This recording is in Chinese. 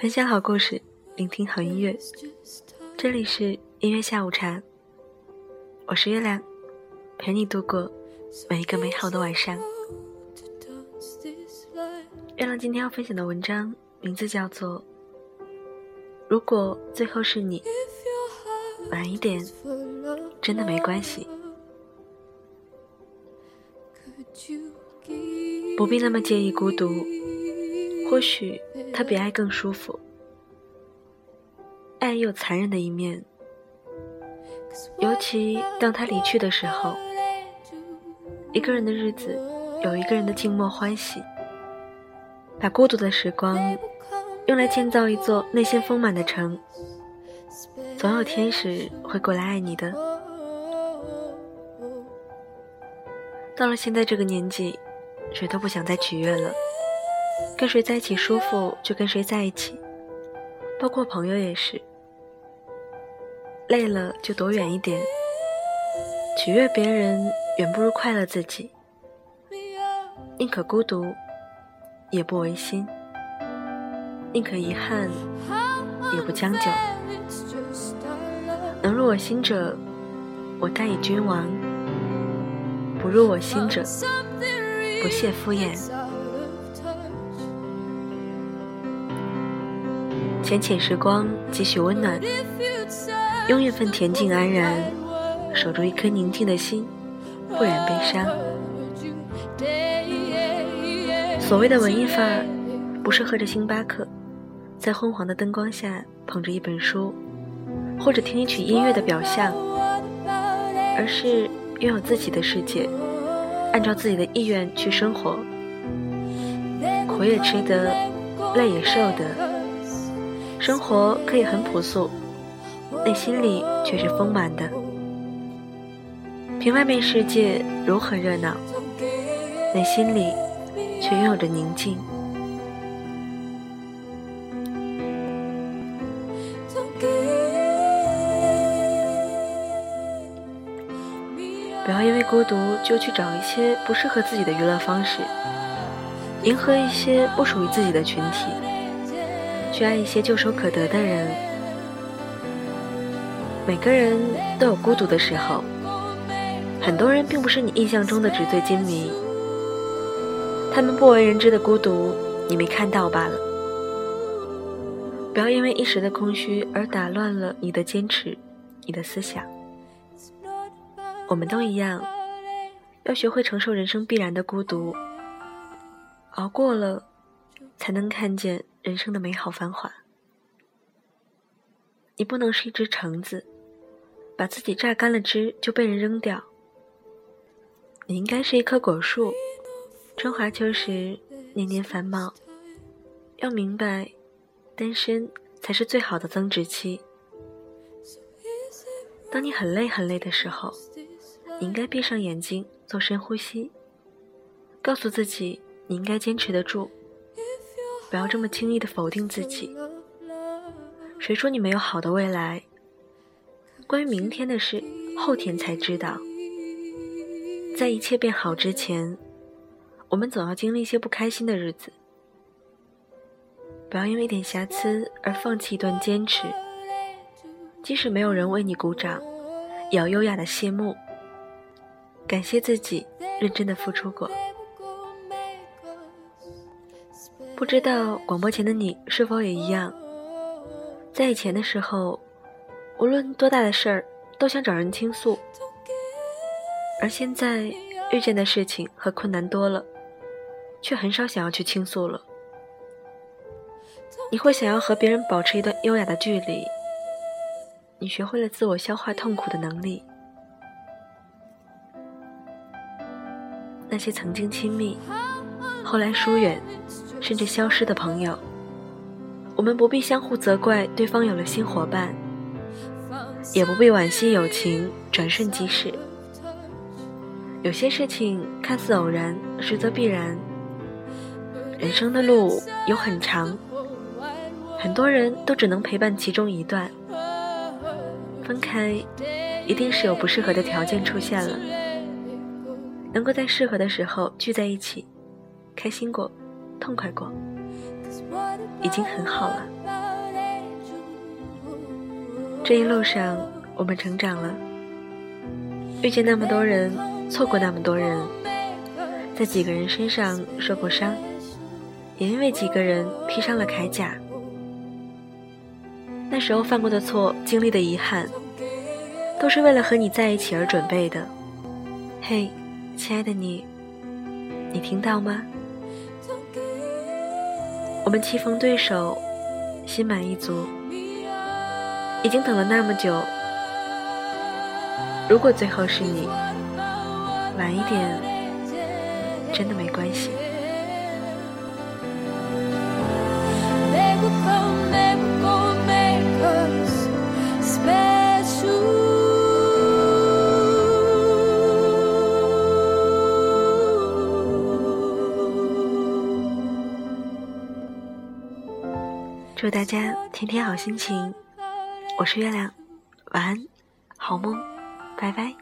分享好故事，聆听好音乐。这里是音乐下午茶，我是月亮，陪你度过每一个美好的晚上。月亮今天要分享的文章名字叫做《如果最后是你》，晚一点真的没关系，不必那么介意孤独。或许他比爱更舒服。爱有残忍的一面，尤其当他离去的时候，一个人的日子有一个人的静默欢喜。把孤独的时光用来建造一座内心丰满的城，总有天使会过来爱你的。到了现在这个年纪，谁都不想再取悦了。跟谁在一起舒服就跟谁在一起，包括朋友也是。累了就躲远一点，取悦别人远不如快乐自己。宁可孤独，也不违心；宁可遗憾，也不将就。能入我心者，我待以君王；不入我心者，不屑敷衍。浅浅时光，几许温暖，用一份恬静安然，守住一颗宁静的心，不染悲伤。所谓的文艺范儿，不是喝着星巴克，在昏黄的灯光下捧着一本书，或者听一曲音乐的表象，而是拥有自己的世界，按照自己的意愿去生活，苦也吃得，累也受得。生活可以很朴素，内心里却是丰满的。凭外面世界如何热闹，内心里却拥有着宁静。不要因为孤独就去找一些不适合自己的娱乐方式，迎合一些不属于自己的群体。去爱一些唾手可得的人。每个人都有孤独的时候，很多人并不是你印象中的纸醉金迷，他们不为人知的孤独，你没看到罢了。不要因为一时的空虚而打乱了你的坚持，你的思想。我们都一样，要学会承受人生必然的孤独，熬过了，才能看见。人生的美好繁华，你不能是一只橙子，把自己榨干了汁就被人扔掉。你应该是一棵果树，春华秋实，年年繁茂。要明白，单身才是最好的增值期。当你很累很累的时候，你应该闭上眼睛，做深呼吸，告诉自己你应该坚持得住。不要这么轻易的否定自己。谁说你没有好的未来？关于明天的事，后天才知道。在一切变好之前，我们总要经历一些不开心的日子。不要因为一点瑕疵而放弃一段坚持。即使没有人为你鼓掌，也要优雅的谢幕。感谢自己认真的付出过。不知道广播前的你是否也一样？在以前的时候，无论多大的事儿都想找人倾诉，而现在遇见的事情和困难多了，却很少想要去倾诉了。你会想要和别人保持一段优雅的距离，你学会了自我消化痛苦的能力。那些曾经亲密，后来疏远。甚至消失的朋友，我们不必相互责怪对方有了新伙伴，也不必惋惜友情转瞬即逝。有些事情看似偶然，实则必然。人生的路有很长，很多人都只能陪伴其中一段。分开，一定是有不适合的条件出现了。能够在适合的时候聚在一起，开心过。痛快过，已经很好了。这一路上，我们成长了，遇见那么多人，错过那么多人，在几个人身上受过伤，也因为几个人披上了铠甲。那时候犯过的错，经历的遗憾，都是为了和你在一起而准备的。嘿，亲爱的你，你听到吗？我们棋逢对手，心满意足，已经等了那么久。如果最后是你，晚一点，真的没关系。祝大家天天好心情，我是月亮，晚安，好梦，拜拜。